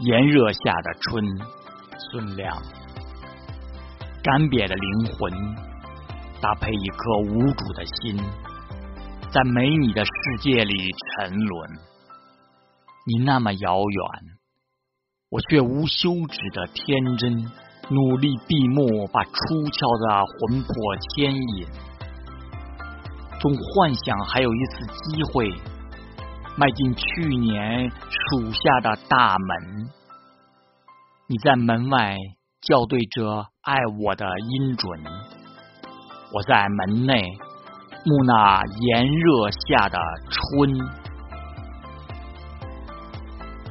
炎热下的春，孙亮。干瘪的灵魂搭配一颗无主的心，在没你的世界里沉沦。你那么遥远，我却无休止的天真，努力闭目，把出窍的魂魄牵引，总幻想还有一次机会。迈进去年暑夏的大门，你在门外校对着爱我的音准，我在门内慕那炎热下的春。